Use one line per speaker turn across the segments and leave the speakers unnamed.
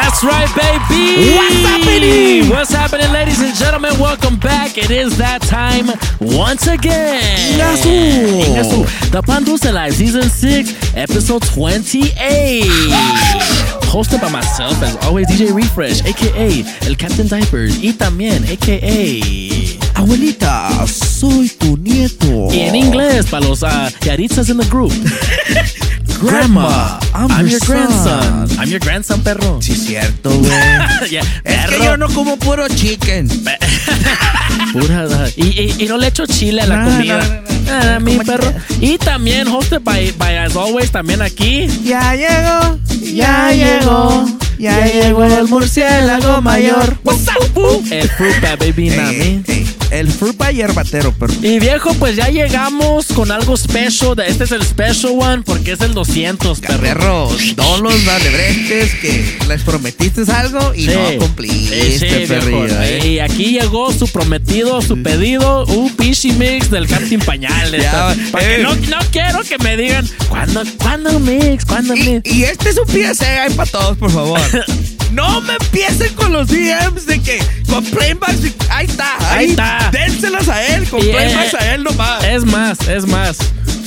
That's right, baby.
What's happening?
What's happening, ladies and gentlemen? Welcome back. It is that time once again.
Ingasu.
Ingasu. The Pan Dulce Live, Season 6, Episode 28. Hosted by myself, as always, DJ Refresh, aka El Captain Diapers, y también, aka.
Abuelita, soy tu nieto.
Y en inglés, para los uh, yaritzas in the group.
Grandma, I'm,
your grandson. I'm your grandson, perro.
Sí, cierto, güey.
Yeah,
es que yo no como puro chicken.
Pura, y, y, y no le echo chile a la comida.
no, no, no.
Ah, mi perro. Y también hosted by, by as always, también aquí.
Ya llegó, ya llegó, ya llegó el murciélago mayor.
What's up, boo? El fruit bat, baby,
Ey,
nami.
El fruit pie hierbatero, pero
Y viejo, pues ya llegamos con algo special. Este es el special one porque es el 200, perro.
no los alebretes que les prometiste algo y
Sí.
no cumpliste,
Sí, sí,
perrillo,
viejo.
eh.
Y aquí llegó su prometido, su pedido, un pichi mix del Captain Pañales.
Ya,
Para que
eh.
no, no quiero que me digan, ¿cuándo, ¿cuándo mix? ¿Cuándo
Y,
mix?
y este es un PSA para todos, por favor. No me empiecen con los DMs de que con playbacks. y- Ahí está, ahí,
Ahí está.
Dénselas a él, con
Y,
playbacks a él nomás.
Es más, es más.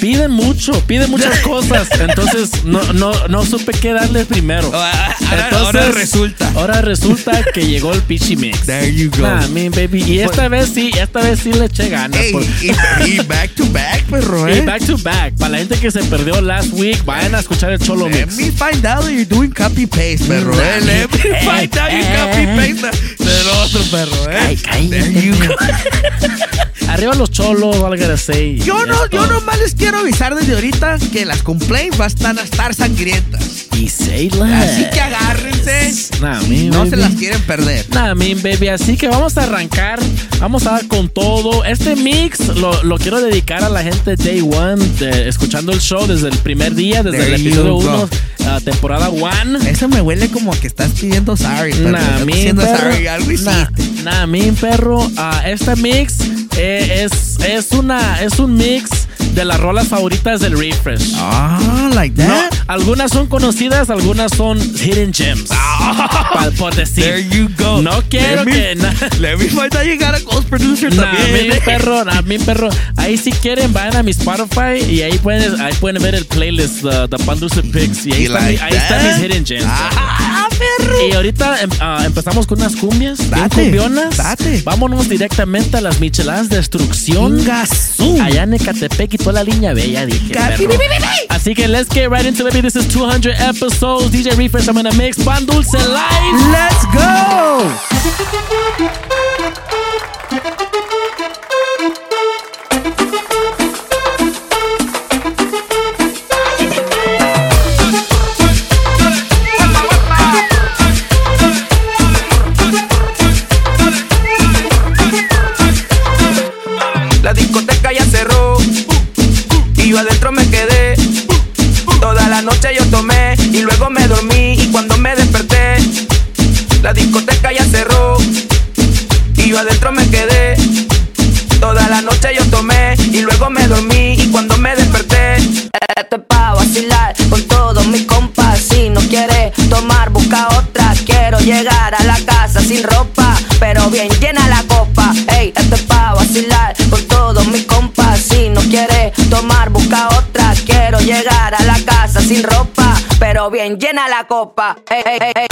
Piden mucho, piden muchas cosas. Entonces no, no, no supe qué darles primero.
Ah, ahora-
Entonces,
ahora resulta.
Ahora resulta que llegó el Pichi Mix.
There you go.
Nah, mi baby. Y esta vez sí, esta vez sí le eché ganas.
Ey,
por-
y, y back to back, perro,
y
eh.
back to back. Para la gente que se perdió last week, vayan a escuchar el Cholo
Let
Mix.
me find out that you're doing copy paste, perro,
Nah,
eh. Let me find out you copy paste del otro, perro, eh.
Ay, cállate,
There you go.
Arriba los cholos, valga de say.
Yo no, yo nomás les quiero avisar desde ahorita que las complaints van a estar sangrientas.
Y.
Así que agárrense.
Nah, mi
No se las quieren perder.
Nah, mi baby, así que vamos a arrancar, vamos a dar con todo. Este mix lo, lo quiero dedicar a la gente Day One, de- escuchando el show desde el primer día, desde
There
el episodio
go.
1, temporada 1.
Eso me huele como que estás pidiendo sorry.
Nah, mi perro.
sorry, algo
Nah, nah, mi perro. ah, este mix es, es, una, es un mix de las rolas favoritas del Refresh.
Ah, like
No,
that.
algunas son conocidas, algunas son hidden gems. Pa- por decir.
There you go.
No quiero
Let me-
que
Let me find out you got a ghost producer
Nah,
también.
mi perro, nah, mi perro. Ahí si quieren vayan a mi Spotify y ahí pueden, ahí pueden ver el playlist The, the Pan Dulce Picks y ahí, están,
like
ahí están mis hidden gems.
Ah, perro.
Y ahorita ah, empezamos con unas cumbias,
Date,
cumbionas.
date.
Vámonos directamente a las micheladas de destrucción.
Ingasú.
Allá en Ecatepec y toda la línea bella, dije. Así que let's get right into it, baby. This is 200 episodes. DJ Refresh, I'm gonna mix Pan Dulce Live.
Let's go.
Sin ropa, pero bien llena la copa. Ey, ey, ey,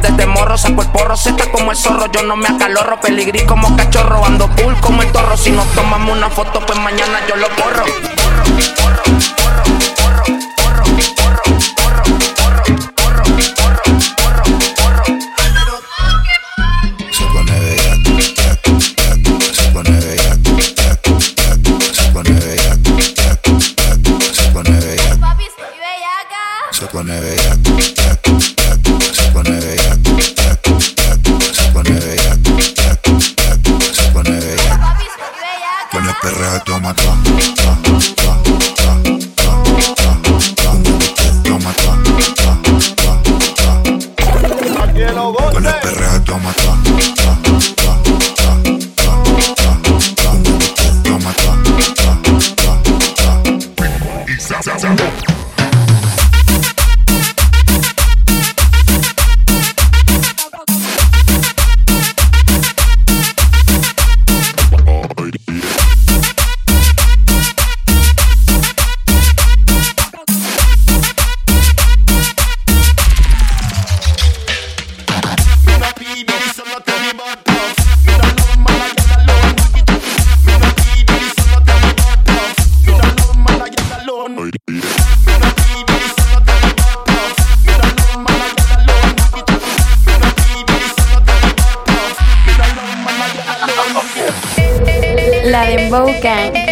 desde morro, saco el porro, seca como el zorro. Yo no me acalorro. Peligrí como Si nos tomamos una foto, pues mañana yo lo borro.
La Dembow Gang.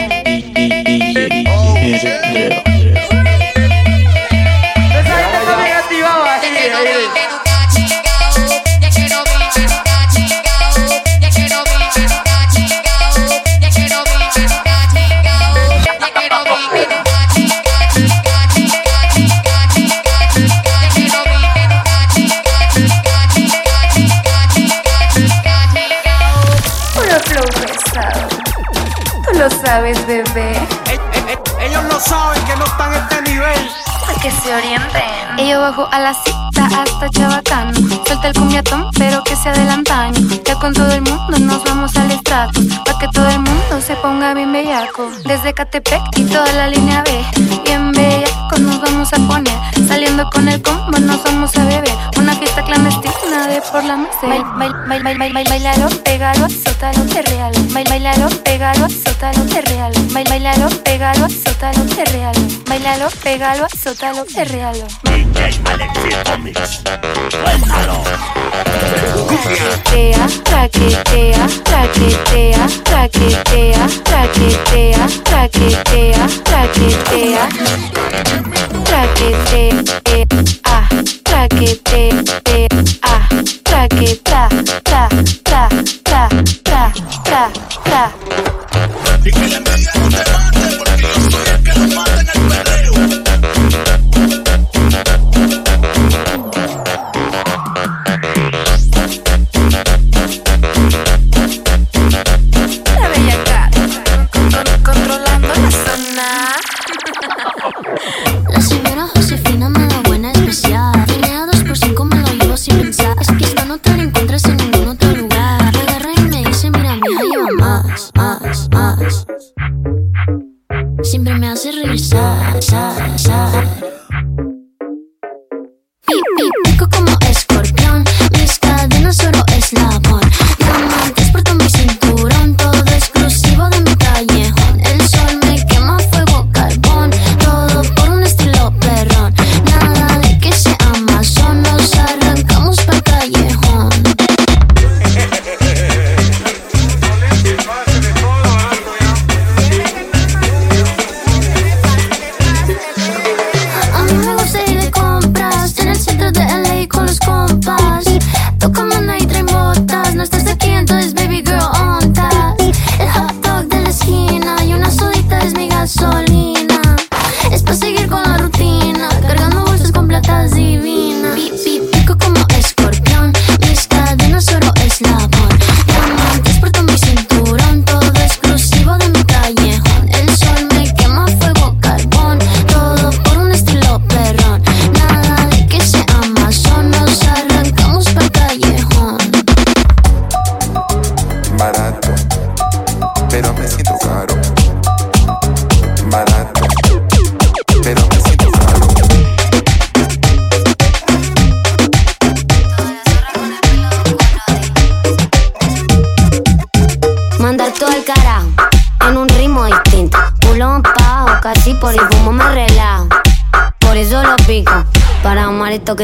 A
la cita hasta Chabacano. Suelta el cumbiatón, pero que sea del antaño. Ya con todo el mundo nos vamos al estrato. Pa' que todo el mundo se ponga bien bellaco. Desde Catepec y toda la línea B. Bien bellaco nos vamos a poner. Saliendo con el combo nos vamos a beber por la macera. Bailaron
pegado, sótalo real. Bailaron pegado,
sótalo de real. Bailaron pegado, sótalo de real. Bailaron pegado, sótalo de real. Traquetea, traquetea, traquetea, traquetea, traquetea, traquetea, traquetea, traquetea.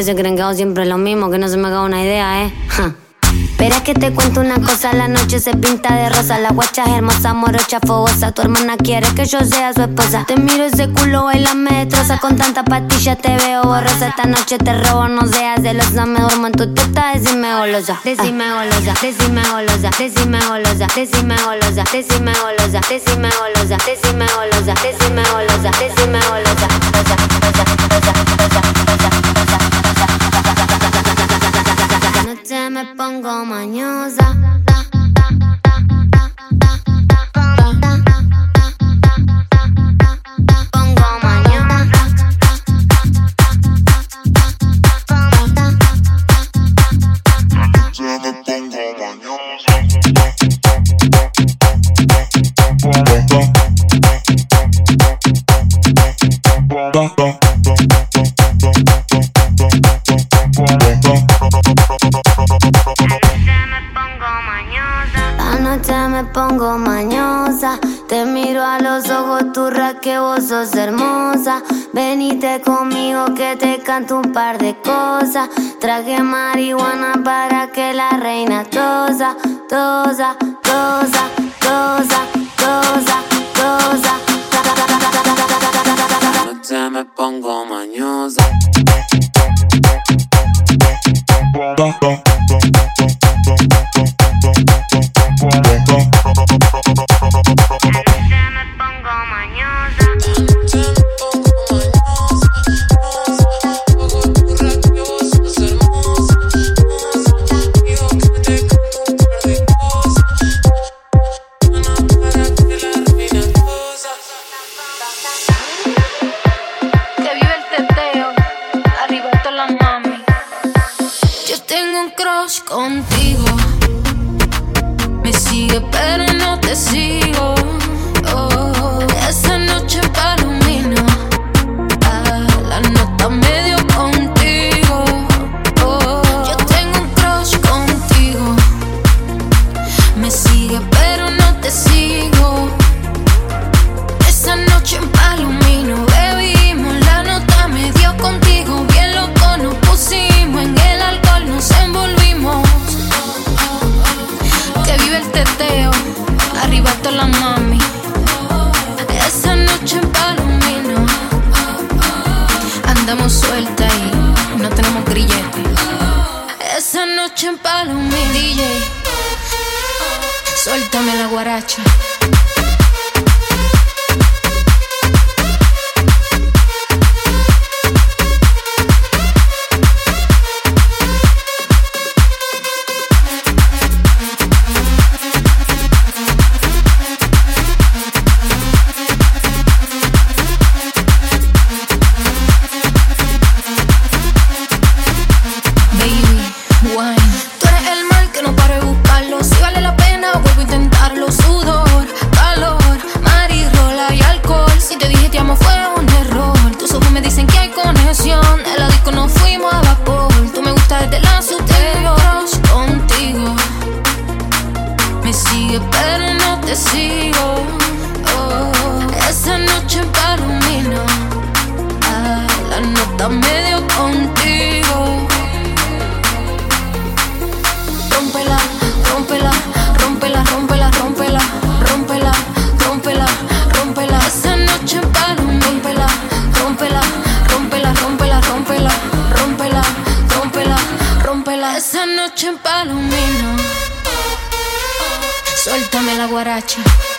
que se creen que hago siempre lo mismo, que no se me haga una idea, ¿eh? Ja. Pero es que te cuento una cosa, la noche se pinta de rosa, la guacha es hermosa, morocha, fogosa, tu hermana quiere que yo sea su esposa. Te miro ese culo, baila, me destroza, con tanta pastilla te veo borrosa, esta noche te robo, no seas celosa, me duermo en tu teta, decime golosa, decime golosa, decime golosa, decime golosa, decime golosa, decime golosa, decime golosa, decime golosa, decime golosa, decime golosa, decime pongo mañosa. canto un par de cosas. Traje marihuana para que la reina tosa, tosa, tosa, tosa.
Guarati.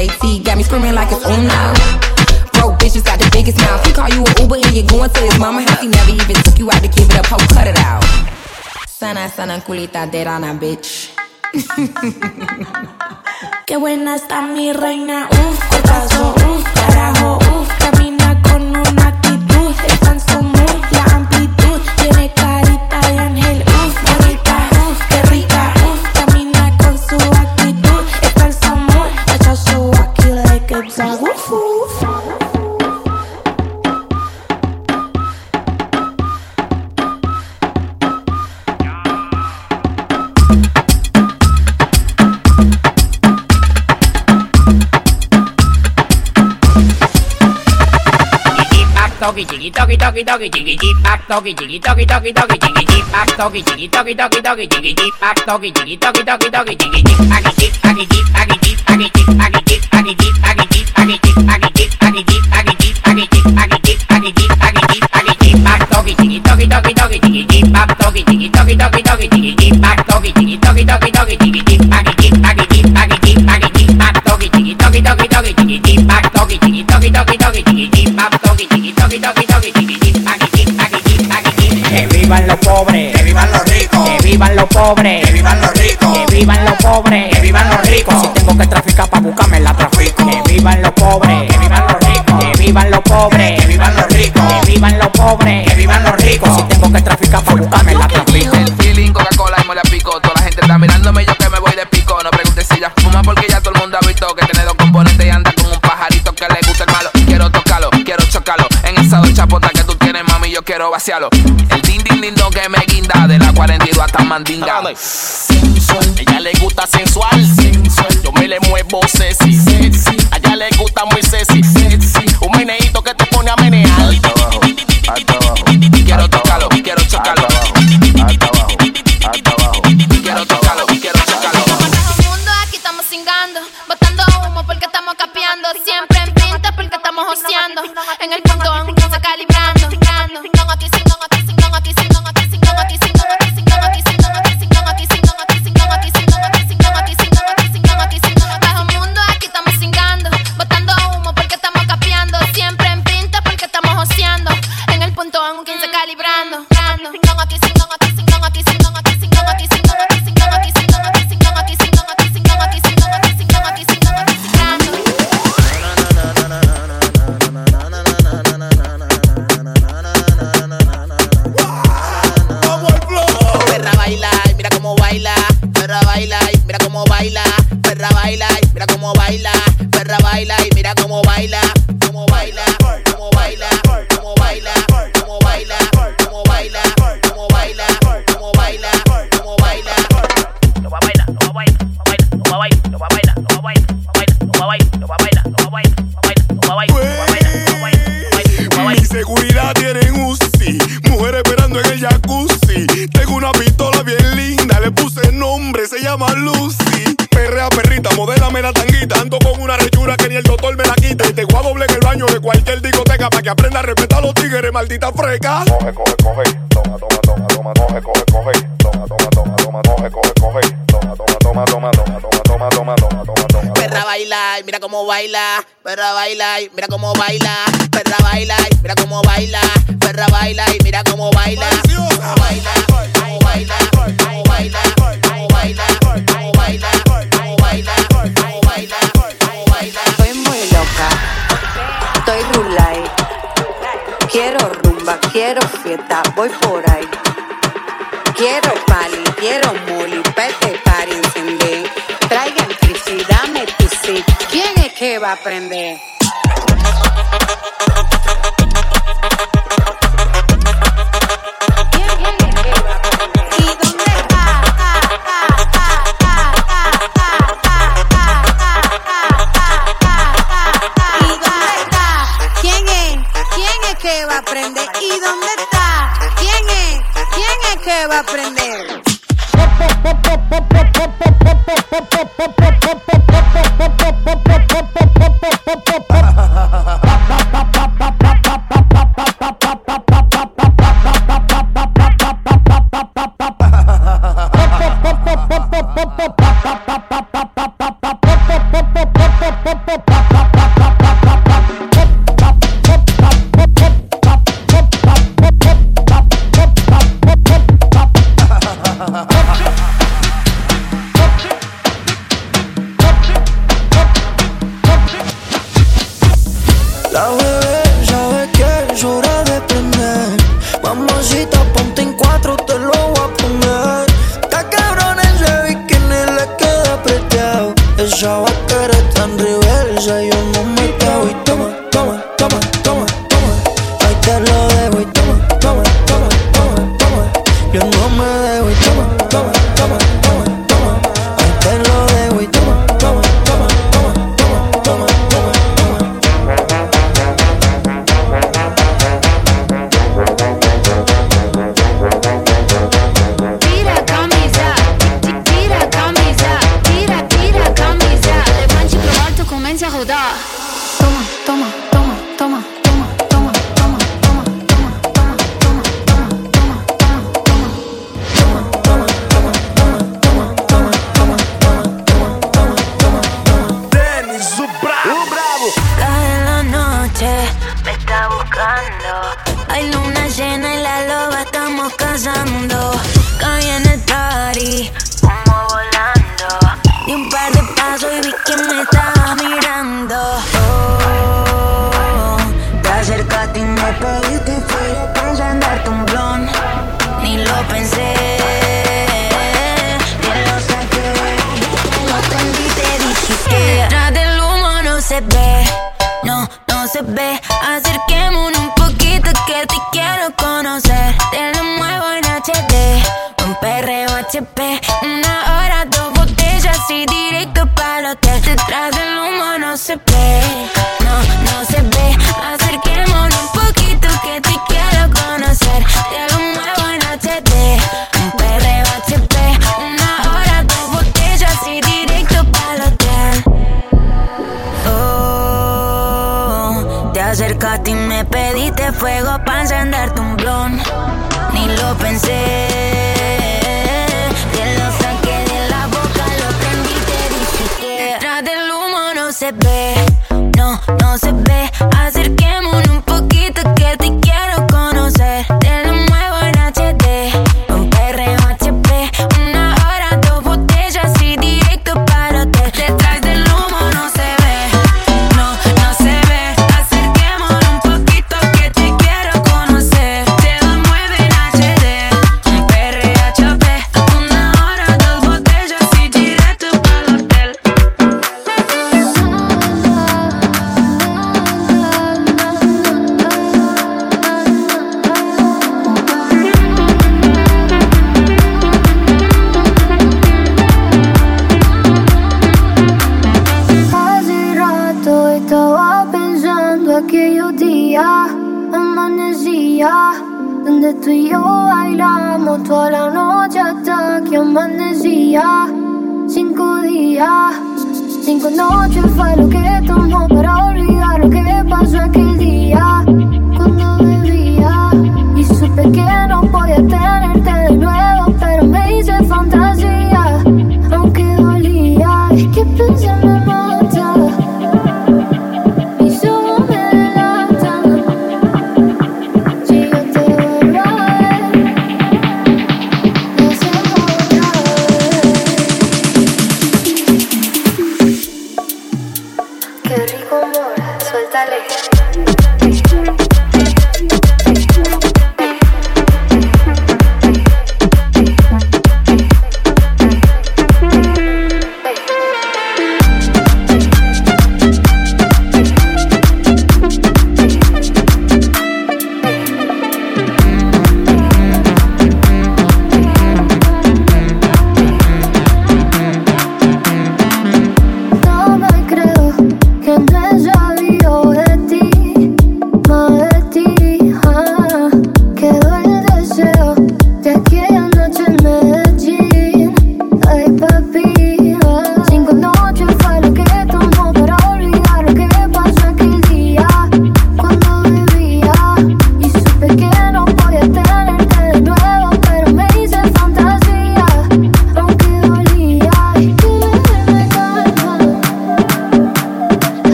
JT, got me screaming like it's uno. Broke bitches got the biggest mouth. He call you an Uber and you're going to his mama house. He never even took you out to give it up. Ho, cut it out. Sana, sana, culita, dead on a bitch.
Qué buena está mi reina, uff, cortazo, uff, carajo, uff, camina
doggy jiggy doggy doggy doggy jiggy deep back doggy jiggy doggy doggy doggy jiggy deep back doggy jiggy doggy doggy doggy jiggy deep back doggy jiggy doggy doggy doggy jiggy deep back deep back deep back deep back deep back deep back deep back deep back deep back deep back deep back deep back deep back deep back deep back deep back deep back doggy jiggy doggy doggy doggy jiggy deep back doggy jiggy doggy doggy doggy jiggy deep back doggy jiggy doggy doggy doggy jiggy deep back deep back deep back deep back tiki toki toki toki tiki tiki back toki tiki toki toki toki tiki tiki agi tiki agi tiki agi tiki que vivan los pobres que vivan los ricos que vivan los pobres que vivan los ricos que vivan los pobres que vivan los ricos si tengo que traficar pa buscarme la trafico que vivan los pobres que vivan los ricos que vivan los pobres que vivan los ricos que vivan los pobres que vivan los ricos si tengo que traficar pa buscarme la trafico
El feeling, Coca-Cola y mole a pico. Toda la gente está mirándome, yo que me voy de pico. No preguntes si ya fuma porque ya chapota que tú tienes, mami, yo quiero vaciarlo. El din din din don que me guinda de la 42 hasta mandinga.
Sensual, ella le gusta sensual, sensual. Yo me le muevo sexy, sexy. A ella le gusta muy sexy, sexy. Un meneíto que te pone a menear.
Quiero tocarlo, quiero chocarlo. Quiero tocarlo, quiero chocarlo.
mundo aquí estamos cingando, botando humo porque estamos capeando, siempre en pinta porque estamos joseando, en el punto
cómo baila, cómo baila,
para que aprenda a respetar a los tigres, maldita freca. Coge, coge, coge, toma, toma, toma, toma, coge, coge, coge, toma, toma, toma, toma, coge, coge, coge, toma, toma, toma, toma, toma, toma, toma, toma, toma, toma, toma.
Perra baila, y mira cómo baila, perra baila, y mira cómo baila, perra baila, y mira cómo baila, perra baila, y mira cómo baila, cómo baila, cómo baila, cómo baila, cómo baila,
Quiero fiesta, voy por ahí. Quiero pali, quiero moli, pete para encender. Traigan trips y dame tu sí. ¿Quién es que va a aprender? ¿Y dónde está? ¿Quién es? ¿Quién es que va a
prender?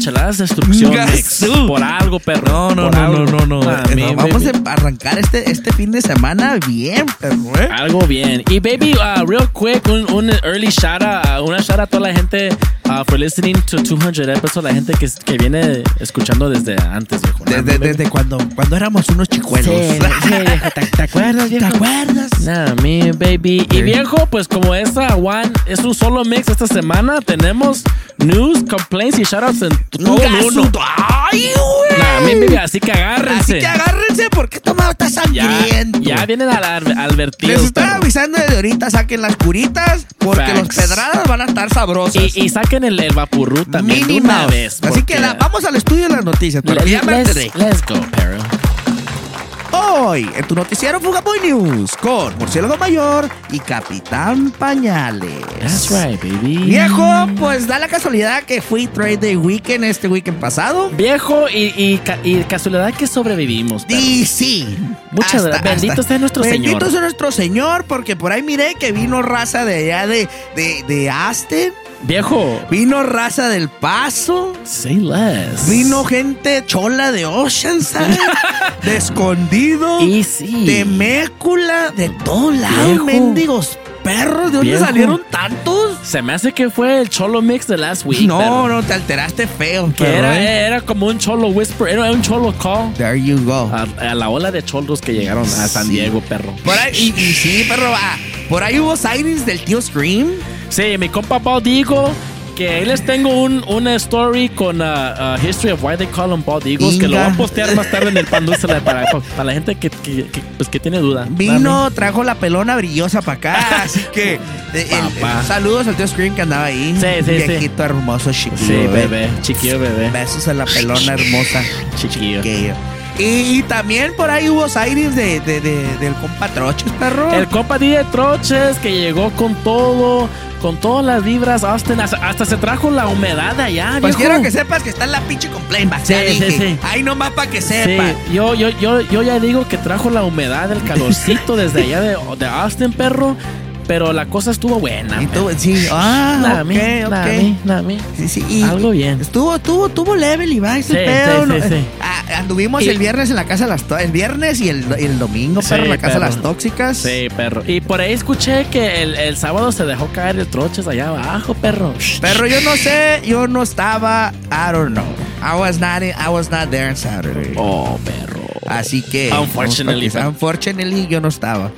Micheladas Destrucción. Por algo, perro.
No, no, no, no, no, Vamos
baby.
a arrancar este, este fin de semana bien, perro, ¿eh?
Algo bien. Y baby, uh, real quick, un, un early shout out, uh, una shout out a toda la gente uh, for listening to 200 episodes, la gente que, que viene escuchando desde antes, viejo.
Desde, desde cuando, cuando éramos unos chicuelos.
Sí, sí, viejo, ¿te, te acuerdas, viejo?
¿Te acuerdas?
Nah, me, baby. Y viejo, pues como esta one es un solo mix esta semana, tenemos news, complaints y shoutouts en todo en uno.
¡Ay, güey!
Así que agárrense.
Así que agárrense porque esta madre está
ya,
sangriento.
ya vienen al advertidos.
Les estoy avisando desde ahorita, saquen las curitas porque
Facts.
los pedradas van a estar sabrosas.
Y, y saquen el, el vapurru también una vez.
Así que la- vamos al estudio de las noticias. Pero
Let's-
ya me
let's, let's go, perro.
Hoy, en tu noticiero Fugaboy News, con Murciélago Mayor y Capitán Pañales.
That's right, baby.
Viejo, pues da la casualidad que fui Trade Day Weekend este weekend pasado.
Viejo y, y, ca- y casualidad que sobrevivimos. perro.
Y sí.
Muchas gracias. Bendito
hasta-
sea nuestro
Bendito
Señor.
sea nuestro Señor, porque por ahí miré que vino raza de allá de, de, de Aston.
Viejo.
Vino raza del Paso.
Say less.
Vino gente chola de Oceanside. de Escondido.
Y sí.
De Mécula. De todos lados, mendigos perros. ¿De dónde
Viejo.
salieron tantos?
Se me hace que fue el cholo mix de last week.
No,
perro.
no, te alteraste feo.
Que era,
¿eh?
era como un cholo whisper, era un cholo call.
There you go.
A, a la ola de cholos que llegaron a San
Sí.
Diego, perro.
Por ahí, y, y sí, perro, ah, por ahí hubo sightings del tío Scream.
Sí, mi compa Paul digo que ahí les tengo un, una story con uh, uh, History of Why They Call Them Bald Eagles que lo voy a
Inga.
postear más tarde en el pan dulce para, para, la gente que, que- que, pues, que tiene duda.
Vino, trajo la pelona brillosa para acá, así que eh, el- el- saludos al tío Scream que andaba ahí.
Sí, sí, sí.
Viejito hermoso, chiquillo.
Sí,
¿eh?
bebé, chiquillo bebé.
Besos a la pelona hermosa.
Chiquillo.
Chiquillo. Y, y también por ahí hubo sightings de, de- de- del compa Troches, perro.
El compa DJ Troches que llegó con todo, con todas las vibras, Austin, hasta, hasta se trajo la humedad de allá,
pues
viejo.
quiero que sepas que está en la pinche complaint.
Sí, sí, sí.
Ahí nomás para que
Sí,
sepa.
yo, yo, yo, yo ya digo que trajo la humedad, el calorcito desde allá de, de Austin, perro. Pero la cosa estuvo buena.
Y tú, sí, ah,
Nada a
ok,
mí, nada mí, nada a mí.
Sí, sí, y
Algo bien.
Estuvo, tuvo, tuvo level y va ese
Sí,
pedo.
sí, sí.
Ah, anduvimos
Y-
el viernes en la casa de las el viernes y el, el domingo, perro, en la casa de
perro.
las tóxicas.
Sí, perro. Y por ahí escuché que el, el sábado se dejó caer el troches allá abajo, perro.
Pero yo no sé, yo no estaba, I don't know. I was not, in- I was not there on Saturday.
Oh, perro.
Así que,
Unfortunately,
no, unfortunately, yo no estaba.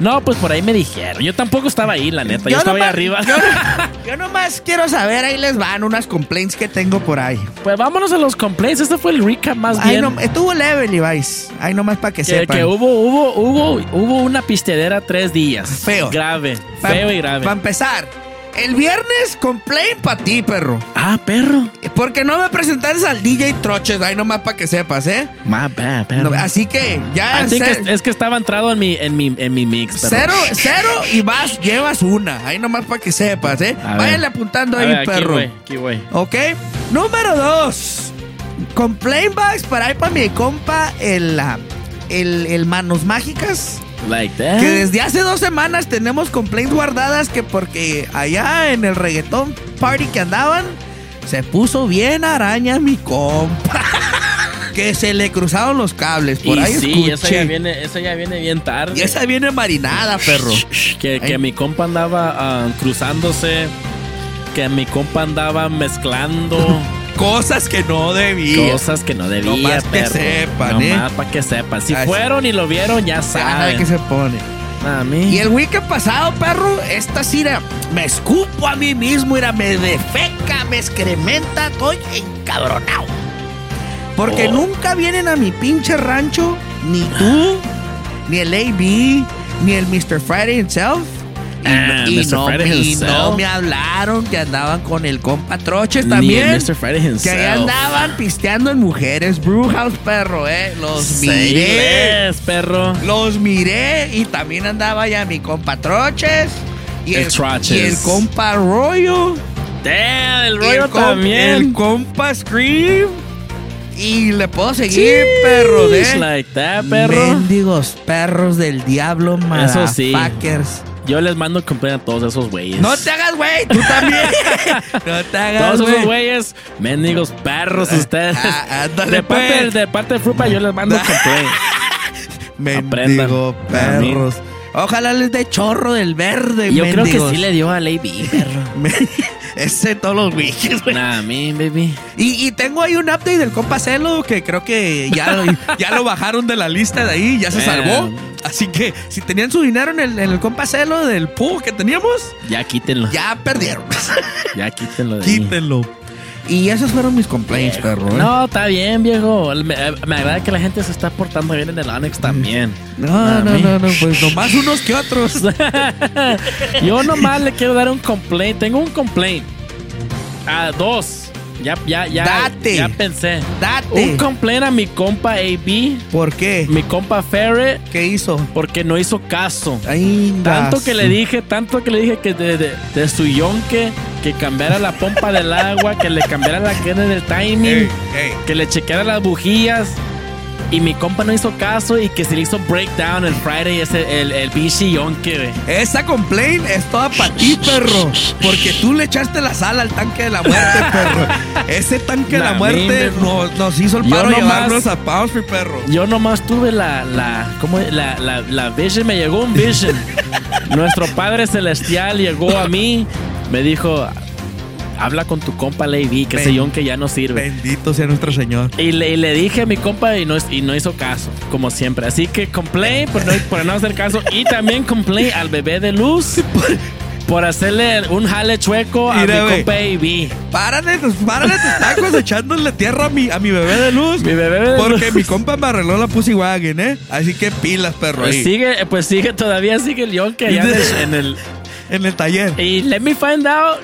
No, pues por ahí me dijeron. Yo tampoco estaba ahí, la neta. Yo, estaba ahí arriba.
Yo, yo nomás quiero saber, ahí les van unas complaints que tengo por ahí.
Pues vámonos a los complaints. Este fue el recap más
Ahí
bien.
no, estuvo level, Levi's. Ahí nomás para que,
que,
sepan.
que hubo, hubo, hubo, hubo una pistedera tres días.
Feo.
Grave.
Pa-
feo y grave.
Para empezar, el viernes complaint para ti, perro.
Ah, perro.
Porque no me presentaste al DJ Troches, ahí nomás para que sepas, ¿eh?
Bad, perro.
No, así que ya
think
ce-
es, que estaba entrado en mi, en mi, en mi mix, perro.
cero, cero y vas, llevas una. Ahí nomás para que sepas, ¿eh?
A ver.
Váyanle apuntando
A
ahí,
ver, aquí,
perro.
güey, aquí, güey.
¿Ok? Número dos. Complaint box para ahí para mi compa, el, el, el Manos Mágicas.
Like that.
Que desde hace dos semanas tenemos complaints guardadas que porque allá en el reggaetón party que andaban, se puso bien araña mi compa. que se le cruzaron los cables. Por
y
ahí
sí, esa
escuché.
ya, viene, esa ya viene bien tarde.
Y esa viene marinada, perro.
Que, que mi compa andaba ah, cruzándose. Que mi compa andaba mezclando
Cosas que no debía.
cosas que no debía,
Nomás que
perro.
sepan, ¿eh?
Nomás para que sepan. Si fueron y lo vieron, ya
Ya sabe
saben.
que se pone.
A mí.
Y el weekend pasado, perro, esta sí era, me escupo a mí mismo, era, me defeca, me excrementa, estoy encabronado. Porque
Oh.
nunca vienen a mi pinche rancho, ni tú, ni el AB, ni el Mr. Friday himself. Y,
Ah,
y
Mr.
no,
Friday
y no me hablaron que andaban con el compa Troches también.
Mr. Friday
Que ahí andaban pisteando en mujeres. Brewhouse, perro, eh. Los miré.
perro.
Los miré y también andaba ya mi compa Troches. Y
El
el, y el compa Rollo.
Damn, el
y
rollo
el
también.
El compa Scream. Y le puedo seguir, perro, de.
Like that, perro.
Mendigos perros del diablo,
Eso sí. Yo les mando complaint a todos esos güeyes.
No te hagas, güey, tú también. no te hagas,
Todos esos
güey.
güeyes, mendigos perros ustedes.
Ah, ándale,
de, parte,
pues.
de parte de Frupa, yo les mando complaint.
Mendigo
Aprendan.
perros. Ojalá les dé chorro del verde,
Yo creo que sí le dio a Lady, perro.
Ese todos los wikis, güey.
Nah, baby.
Y, y tengo ahí un update del compa Celo que creo que ya, lo- ya lo bajaron de la lista de ahí, ya se salvó. Así que si tenían su dinero en el, en el compa Celo del pool que teníamos,
Ya quítenlo.
ya perdieron.
Ya quítenlo de ahí.
Y esos fueron mis complaints, perro. ¿eh?
No, está bien, viejo. Me, me agrada que la gente se está portando bien en el Onyx también.
No, no, no, no, pues nomás unos que otros.
Yo nomás le quiero dar un complaint. Tengo un complaint. A dos. Ya, ya, ya.
Date.
Ya pensé.
Date.
Un complaint a mi compa AB.
¿Por qué?
Mi compa Ferret.
¿Qué hizo?
Porque no hizo caso.
Ay,
Tanto que le dije, tanto que le dije que de, de, de su yonque, que cambiara la pompa del agua, que le cambiara la cadena del timing, que le chequeara las bujías. Y mi compa no hizo caso y que se le hizo breakdown el Friday ese, el, el bichi güey.
Esa complaint es toda para ti, perro. Porque tú le echaste la sal al tanque de la muerte, perro. Ese tanque de la muerte nos, nos hizo el
Yo
paro
nomás-
llevarnos a Bounce, perro.
Yo nomás tuve la, la, ¿cómo? La, la, la vision, me llegó un vision. Nuestro Padre Celestial llegó a mí, me dijo, habla con tu compa Lady, que ese
Ben-
yonque ya no sirve.
Bendito sea nuestro Señor.
Y le, y le dije a mi compa y no, y no hizo caso, como siempre. Así que complain por no, por no hacer caso. Y también complain al bebé de luz por hacerle un jale chueco a mi compa AB.
Párale, párale tus tacos echándole tierra a mi, a mi bebé de luz.
Mi bebé de
Porque
luz.
mi compa me arregló la pussy wagon, ¿eh? Así que pilas, perro.
Pues
ahí.
sigue, pues sigue, todavía sigue el yonque allá en el, En el
taller.
Y let me find out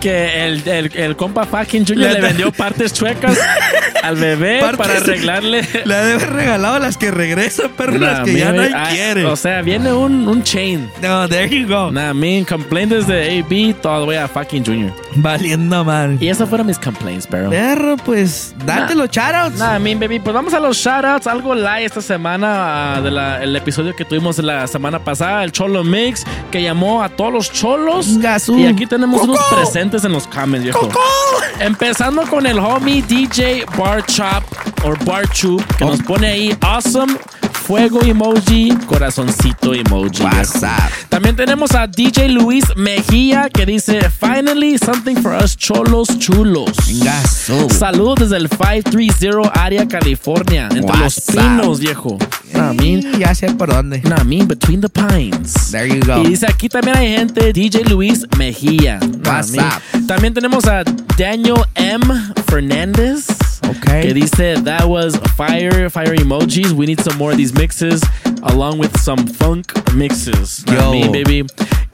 que el, el, el compa fucking Junior
Le-
le vendió partes chuecas al bebé
Partes-
para arreglarle.
Le ha de haber regalado las que regresan, perro, las que ya nadie
ah,
quiere.
O sea, viene un, un chain.
no, there you go.
Nah, me complaint desde AB todo the way a fucking Junior.
Valiendo mal.
Y esos fueron mis complaints, pero.
Perro, pues, date
Nah.
los shoutouts.
Nah, mean baby, pues vamos a los shoutouts. Algo live esta semana del episodio que tuvimos la semana pasada, el Cholo Mix, que llamó a todos los cholos.
Gasú.
Y aquí tenemos
¡Coco!
unos presentes en los comments, viejo. Empezando con el homie DJ Bar Chop o Bar Chu, que nos pone ahí awesome. Fuego emoji, corazoncito emoji.
WhatsApp.
También tenemos a DJ Luis Mejía que dice Finally something for us cholos chulos.
Gasú.
Saludos desde el 530 área California, entre los pinos, viejo. Nah, mean,
ya sé por dónde.
nah, mean, between the pines.
There you go.
Y dice aquí también hay gente, DJ Luis Mejía. Nah,
WhatsApp.
mean. También tenemos a Daniel M. Fernández.
Ok.
Que dice, that was fire, fire emojis. We need some more of these mixes, along with some funk mixes.
Yo.
mean, baby.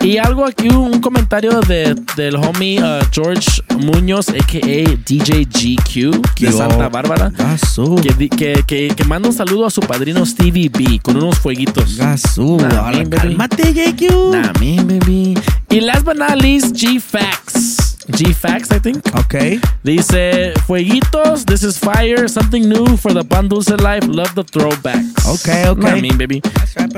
Y algo aquí, un comentario de, del homie uh, George Muñoz, a.k.a. DJ GQ, de. Santa Bárbara.
Gasú.
Que, que, que, que manda un saludo a su padrino Stevie B con unos fueguitos.
Gasú.
Nah,
Ahora,
man, baby.
cálmate, JQ.
Nah, me, baby. Y last but not least, G-Fax. G-Fax, I think.
Ok.
Dice, fueguitos, this is fire, something new for the Pan Dulce life. Love the throwbacks.
Okay, okay.
Nah, mean, baby.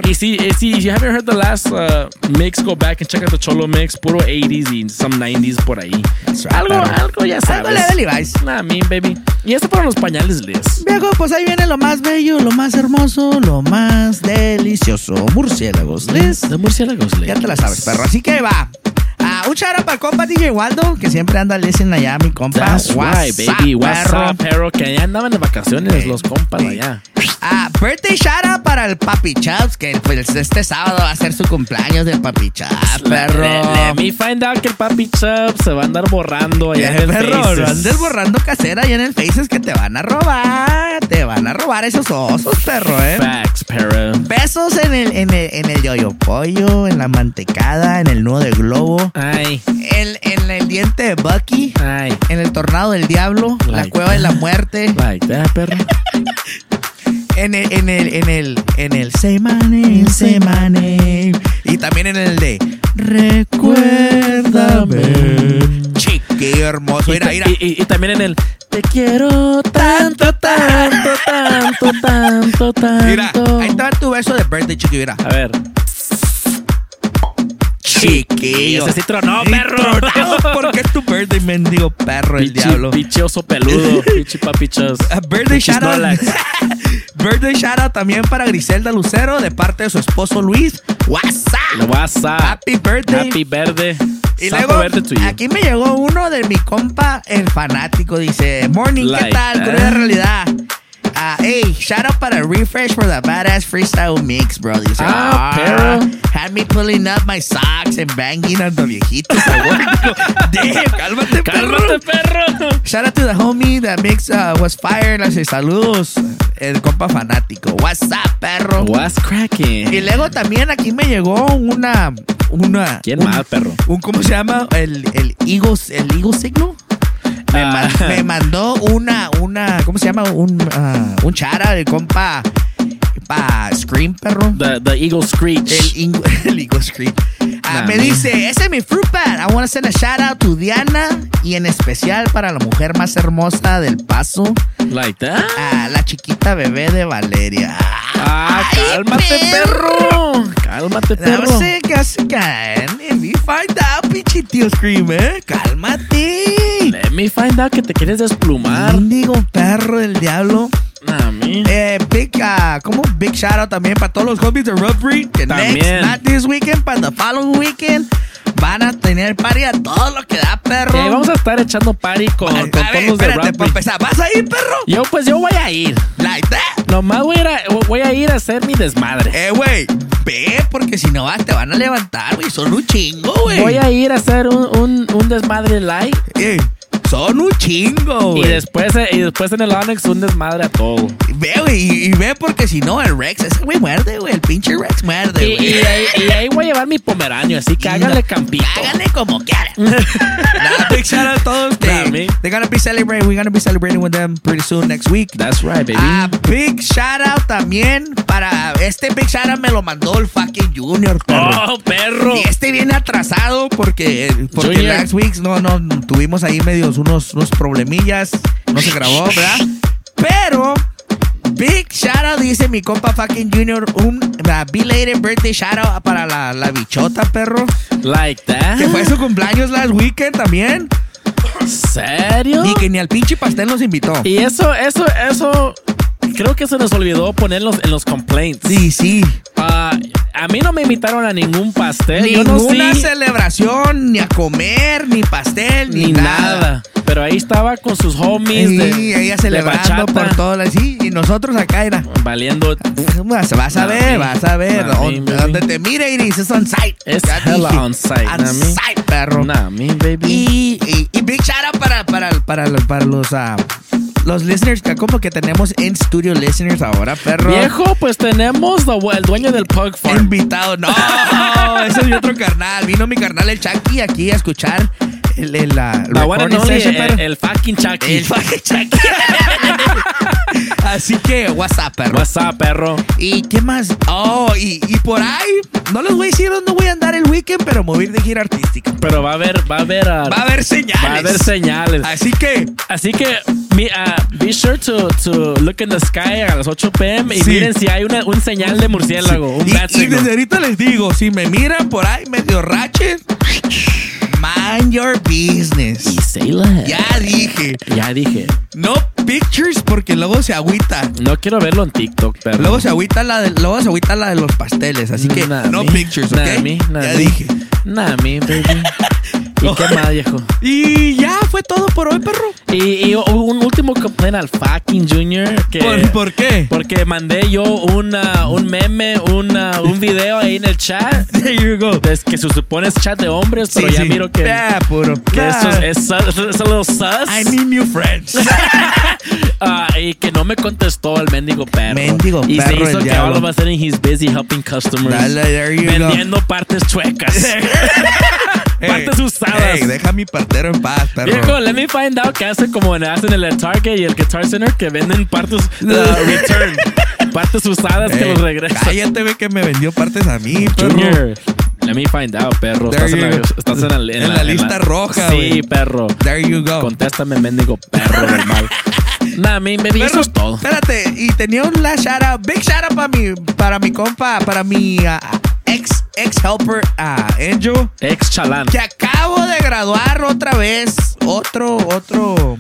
Y si, y si you haven't heard the last uh, mix, go back and check out the Cholo mix. Puro 80s y some 90s por ahí.
right,
algo,
perro.
algo ya sabes.
Algo le Levi's.
Nah, mean, baby. Y esto fueron los pañales, Liz.
Viejo, pues ahí viene lo más bello, lo más hermoso, lo más delicioso. Murciélagos, Liz.
De murciélagos, Liz.
Ya te la sabes, perro. Así que va. Ah, un shout out para el compa DJ Waldo, que siempre anda listen allá, mi compa.
That's right, baby. What's
perro.
up, perro? Que ya andaban de vacaciones los compas allá.
Ah, birthday shout out para el Papi Chaps, que pues este sábado va a ser su cumpleaños del Papi Chaps, perro.
Le- Let me find out que el papi Chubb se va a andar borrando allá en el
perro,
Faces.
no andes borrando casera allá en el Faces que te van a robar. Te van a robar esos osos, perro, eh.
Facts, perro.
Besos en el, en el, en el yoyo pollo, en la mantecada, en el nudo de globo,
Ay,
en, en el diente de Bucky,
ay.
en el tornado del diablo, la
Like
cueva de la muerte,
Like that, perro.
en el, en el, en el, en el Semane, Semane, y también en el de Recuérdame, chiquillo hermoso, mira, mira.
y- y- y también en el Te quiero tanto, tanto, tanto, tanto, tanto.
Mira, ahí está tu beso de birthday, chiqui, mira.
A ver.
Chiquillo.
Ese sí tronó, perro.
tronado porque es tu birthday, mendigo perro, el diablo.
Pichoso peludo. Pichi papichos.
A birthday
Pichis
shout out.
Snorlax.
birthday shout out también para Griselda Lucero de parte de su esposo Luis. What's up?
WhatsApp.
Happy birthday.
Happy verde.
Y luego,
birthday
aquí me llegó uno de mi compa, el fanático. Dice: Morning, ¿qué tal?
that.
Cruda realidad. Ah, hey, shout out para Refresh for the badass freestyle mix, bro. Dice,
Ah, pero.
Had me pulling up my socks and banging on the viejito. Damn, cálmate,
Cálmate, perro.
Shout out to the homie that mix uh, was fire. Dice, saludos, el compa fanático. What's up, perro?
What's cracking?
Y luego también aquí me llegó una. una
¿Quién
un-
más, perro?
Un, ¿Cómo se llama? El, el Eagle, el Eagle Signal. Me,
Ah.
man- me mandó una, una, ¿cómo se llama? Un, ah, un chara de compa pa Scream, perro.
The, the Eagle Screech.
El, el Eagle Scream. Ah,
Nah,
me
man.
dice, ese es mi fruit bat. I want to send a shout out to Diana y en especial para la mujer más hermosa del paso,
Like that.
a la chiquita bebé de Valeria.
Ah, cálmate, perro. Cálmate, perro.
No sé qué hace caer. If you find out, pinche tío Scream, ¿eh? Cálmate.
Let me find out que te quieres desplumar.
Digo, perro del diablo.
Me.
Eh, big, ah, como big shout out también para todos los homies de Rough Breed. Que next,
También.
not this weekend, para the following weekend, van a tener party a todo lo que da, perro.
Que vamos a estar echando party con,
Ay,
con todos los de rugby.
para empezar, ¿vas a ir, perro?
Yo, pues yo voy a ir.
Like that.
Nomás voy a ir a, voy a, ir a hacer mi desmadre.
Eh, güey, ve, porque si no vas, te van a levantar, güey. Son un chingo, güey.
Voy a ir a hacer un, un, un desmadre light.
Eh, son un chingo,
Y después, eh, y después en el Onyx un desmadre a todo.
Ve, güey, y, y ve, porque si no, el Rex, ese güey muerde, güey. El pinche Rex muerde,
Y,
güey.
y ahí, y ahí voy a llevar mi pomeranio, así que háganle campito.
Háganle como quieran. Nah, big shout out a todos. They, they're gonna be celebrating. We're gonna be celebrating with them pretty soon next week.
That's right, baby.
Ah, big shout out también para este big shout out me lo mandó el fucking Junior, perro.
oh, perro.
Y este viene atrasado porque, porque
Junior.
last week no, no, tuvimos ahí medios unos, unos problemillas. No se grabó, ¿verdad? Pero, big shout out, dice mi compa fucking Junior, un uh, belated birthday shout out para la, la bichota, perro.
Like that.
Que fue su cumpleaños last weekend también.
¿Serio?
Y que ni al pinche pastel nos invitó.
Y eso, eso, eso, creo que se nos olvidó ponerlos en los complaints.
Sí, sí.
Ah, a mí no me invitaron a ningún pastel.
Ninguna
no sé
celebración, ni a comer, ni pastel, ni,
ni nada. Pero ahí estaba con sus homies
Y
de,
ella
de
celebrando
bachata,
por todo así. Y nosotros acá era.
valiendo.
Vas, vas a ver, vas a ver.
Nah,
Donde, te mire y dices on site.
Es hella on site,
On site, perro.
Baby.
Y, y, y big shout out para, para, para, para los, ah, los listeners, como que tenemos en studio listeners ahora, perro.
Viejo, pues tenemos el dueño del Pug Farm.
Invitado, no, ese es mi otro carnal. Vino mi carnal el Chucky aquí a escuchar el, el, la
La
session,
el, fucking Chucky.
El fucking Chucky. Así que, what's up, perro.
What's up, perro?
¿Y qué más? Oh, y, y por ahí, no les voy a decir dónde voy a andar el weekend, pero ir de gira artística.
Pero va a haber, va a haber, ah,
Va a haber señales.
va a haber señales.
Así que,
Así que ah, be sure to, to look in the sky a las 8 pm y
Sí.
miren si hay una, un señal de murciélago, un
y,
bat
y desde ahorita les digo, si me miran por ahí medio raches, mind your business.
Y say less.
Ya dije,
Ya dije.
no pictures porque luego se agüita.
No quiero verlo en TikTok, pero.
Luego se agüita la de, luego se agüita la de los pasteles, así que
Nah,
no
me.
pictures, ¿ok?
Nah, me, nah,
ya
me.
dije.
Me, baby. ¿Y qué más, viejo?
Y ya fue todo por hoy, perro.
Y, y un último complaint al fucking Junior. Que,
¿Por, por qué?
Porque mandé yo una, un meme, una, un video ahí en el chat.
There you go.
Es que se supone es chat de hombres, pero
Sí,
ya
sí.
miro que,
Ah, puro.
que eso es, es, es, es a little sus.
I need new friends.
Ah, y que no me contestó el mendigo perro.
Mendigo
y
perro,
se hizo que all of a sudden he's busy helping customers.
Dale, there you go.
vendiendo partes chuecas. partes usadas.
Ey, deja a mi partero en paz, perro.
Viejo, let me find out que hace como hacen en el Target y el Guitar Center que venden partes uh, return. partes usadas que los regresan.
Cállate, ve que me vendió partes a mí, perro.
Junior, let me find out, perro.
There
Estás en la,
you-
estás en la- en
en la lista roja,
Sí, perro.
There you go.
Contéstame, mendigo perro del mal. Nah, me, baby, eso es todo.
Espérate, y tenía un last shout out, big shout out para mi, para mi compa, para mi, ah, ex, ex helper a Angel.
Ex chalán.
Que acabo de graduar otra vez. Otro, otro,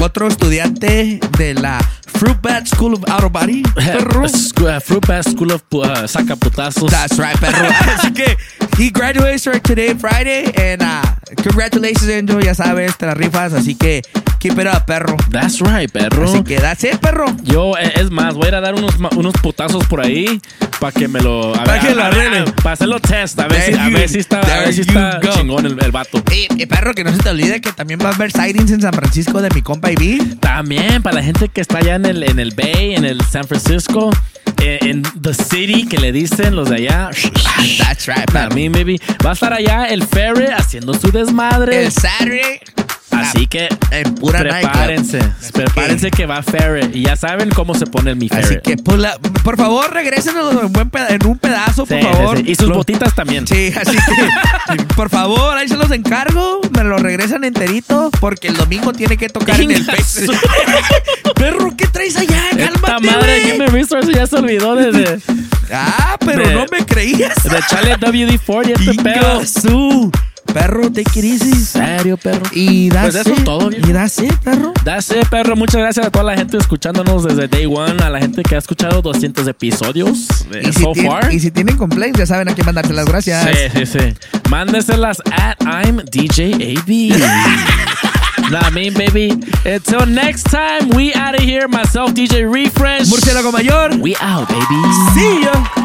otro estudiante de la Fruit Bat School of Outer Body. Perro.
Uh, Fruit Bat School of uh, Sacaputazos.
That's right, perro. Así que he graduates right today, Friday. And uh, congratulations, Angel. Ya sabes, te las rifas. Así que keep it up, perro.
That's right, perro.
Así que that's it, perro.
Yo, eh, es más, voy a ir a dar unos, unos putazos por ahí para que me lo. a
Pa'
ver,
que lo arreglen.
Para hacerlo test. A ver, si, a
you-
ver si está, a ver si está chingón el, el vato.
Y, y, perro, que no se te olvide que también va a haber sightings en San Francisco de mi compa Ivy.
También para la gente que está allá en el, en el Bay, en el San Francisco, eh, en The City, que le dicen los de allá.
That's right,
A mí, maybe. Va a estar allá el Ferry haciendo su desmadre.
El Saturday.
Así que
En pura
prepárense.
nightclub.
Prepárense que va Ferry. Y ya saben cómo se pone el mi
Así
Ferry.
que, pues, la- por favor, regrésenos en, un pedazo, por
Sí, sí,
favor.
sí. Y sus
Lo-
botitas también.
Sí, así que, por favor, ahí se los encargo. Me lo regresan enterito porque el domingo tiene que tocar en el
su-
Perro, ¿qué traes allá? Cálmate,
madre
güey.
Human Resources ya se olvidó de, de,
Ah, pero
de-
no me creías.
de echarle WD-40 y este pedo.
su. Perro, take it easy.
serio, perro?
Y that's
Pues eso todo, viejo.
Y it, perro.
It, perro. Muchas gracias a toda la gente escuchándonos desde Day One, a la gente que ha escuchado 200 episodios eh,
Y si,
so far.
y si tienen complaints, ya saben a quién mandarte las gracias.
Sí, sí, sí. Mándeselas at I'm DJ AB. nah, I mean, baby. Until next time, we out of here. Myself, DJ Refresh.
Murciélago Mayor.
We out, baby.
See ya.